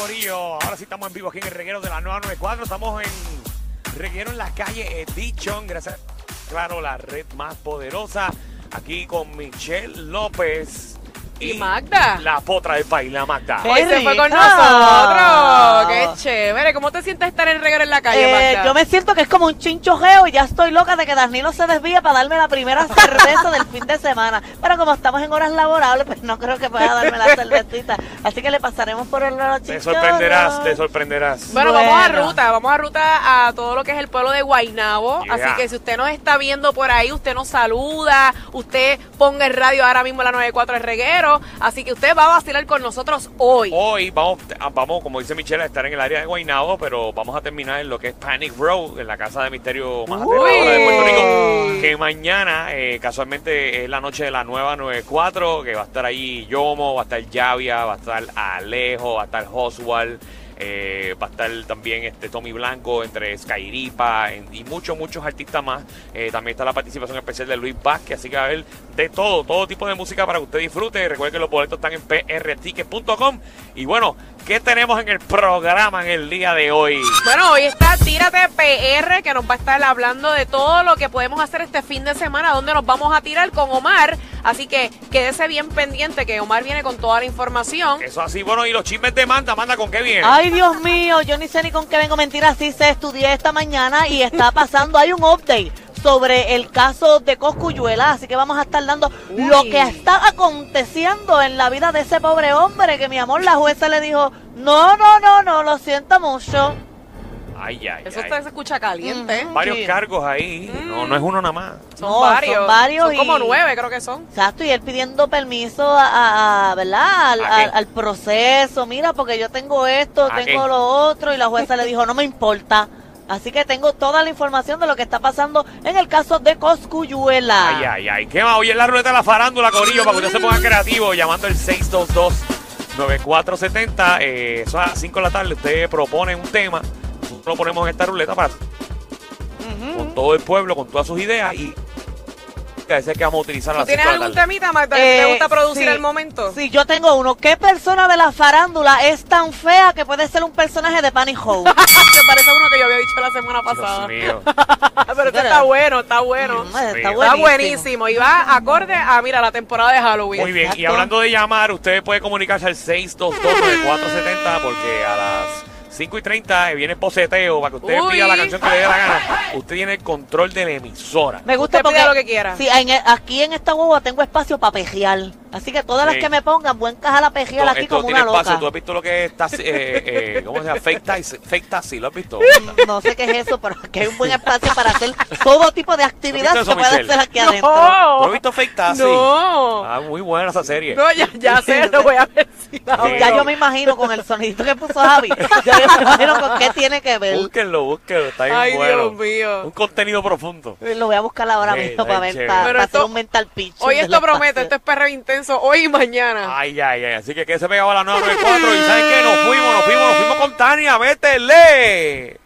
Ahora sí estamos en vivo aquí en el reguero de la 994. Estamos en reguero en la calle Edition. Gracias, claro, la red más poderosa. Aquí con Michelle López. Y Magda. La potra del país, la Magda. Hoy se fue con nosotros. Qué chévere. ¿Cómo te sientes estar en reguero en la calle, Eh, Magda? yo me siento que es como un chinchojeo y ya estoy loca de que Danilo se desvíe para darme la primera cerveza del fin de semana. Pero como estamos en horas laborables, pues no creo que pueda darme la cervecita. Así que le pasaremos por el lado Te sorprenderás, te sorprenderás. Bueno, vamos a ruta, vamos a ruta a todo lo que es el pueblo de Guaynabo. Yeah. Así que si usted nos está viendo por ahí, usted nos saluda, usted ponga el radio ahora mismo a la 94 el reguero. Así que usted va a vacilar con nosotros hoy. Hoy vamos, vamos, como dice Michelle, a estar en el área de Guaynabo, pero vamos a terminar en lo que es Panic Row, en la casa de misterio más aterradora de Puerto Rico. Que mañana, eh, casualmente, es la noche de la nueva 94, que va a estar ahí Yomo, va a estar Yavia, va a estar Alejo, va a estar Oswald. Eh, va a estar también este Tommy Blanco entre Skyripa en- y muchos, muchos artistas más. Eh, también está la participación especial de Luis Vázquez, así que va a haber de todo, todo tipo de música para que usted disfrute. Recuerde que los boletos están en prticket.com. Y bueno, ¿qué tenemos en el programa en el día de hoy? Bueno, hoy está Tírate PR, que nos va a estar hablando de todo lo que podemos hacer este fin de semana, donde nos vamos a tirar con Omar. Así que quédese bien pendiente, que Omar viene con toda la información. Eso así, bueno, y los chismes de Manda, Manda, ¿con qué viene? Ay, Dios mío, yo ni sé ni con qué vengo. Mentira, sí se estudié esta mañana y está pasando. Hay un update sobre el caso de Coscuyuela, así que vamos a estar dando lo que está aconteciendo en la vida de ese pobre hombre que mi amor, la jueza le dijo, no, no, no, no, lo siento mucho. Ay, ay, Eso ay. se escucha caliente. Varios Sí. cargos ahí. No, no es uno nada más. Son, No, varios. son varios Son como nueve, creo que son. Exacto, y él pidiendo permiso a, a- a- ¿verdad? Al, al- al proceso. Mira, porque yo tengo esto, ¿A tengo qué? lo otro, y la jueza le dijo, no me importa. Así que tengo toda la información de lo que está pasando en el caso de Coscuyuela. Ay, ay, ay. ¿Qué más? Hoy es la ruleta de la farándula, Corillo, para que usted se ponga creativo, llamando al 622-9470. Eh, eso a las 5 de la tarde. Usted propone un tema. Nosotros lo ponemos en esta ruleta para con todo el pueblo, con todas sus ideas y que ese que vamos a utilizar a ¿Tú las 5 tienes algún temita, Magda, que te Eh, gusta producir sí, al momento? Sí, yo tengo uno. ¿Qué persona de la farándula es tan fea que puede ser un personaje de Panic Hole? Te parece uno que yo había la semana pasada. Dios mío. Pero este está bueno, está bueno. Está buenísimo. y va acorde a, mira, la temporada de Halloween. Muy bien, y hablando de llamar, usted puede comunicarse al 622-9470 porque a las 5 y 30 viene el poceteo para que usted Uy. pida la canción que le dé la gana. Usted tiene el control de la emisora. Me gusta porque lo que quiera. Sí, en el- aquí en esta guagua tengo espacio para pejear. Así que todas Sí. las que me pongan, buen caja la pejear aquí esto como tiene una espacio. loca. ¿Tú has visto lo que es taxi, eh, eh, ¿cómo se llama? Fake taxi, fake taxi, ¿lo has visto? No sé qué es eso, pero aquí hay un buen espacio para hacer todo tipo de actividad ¿No que se puede hacer aquí no, adentro. ¿No has visto fake taxi? no, Ah, muy buena esa serie. no, ya, ya sé, lo voy a ver Ya yo me imagino con el sonidito que puso Javi. Ya yo me imagino con qué tiene que ver. Búsquenlo, búsquenlo, está bien Ay, bueno. Dios mío. Un contenido profundo. Lo voy a buscar ahora Sí, mismo para ver, para, para esto- hacer un mental pitch. Hoy esto promete, esto es perreo intenso, hoy y mañana. Ay, ay, ay. Así que que se pegaba a la 994 y ¿saben qué? Nos fuimos, nos fuimos, nos fuimos con Tania. ¡Vétele!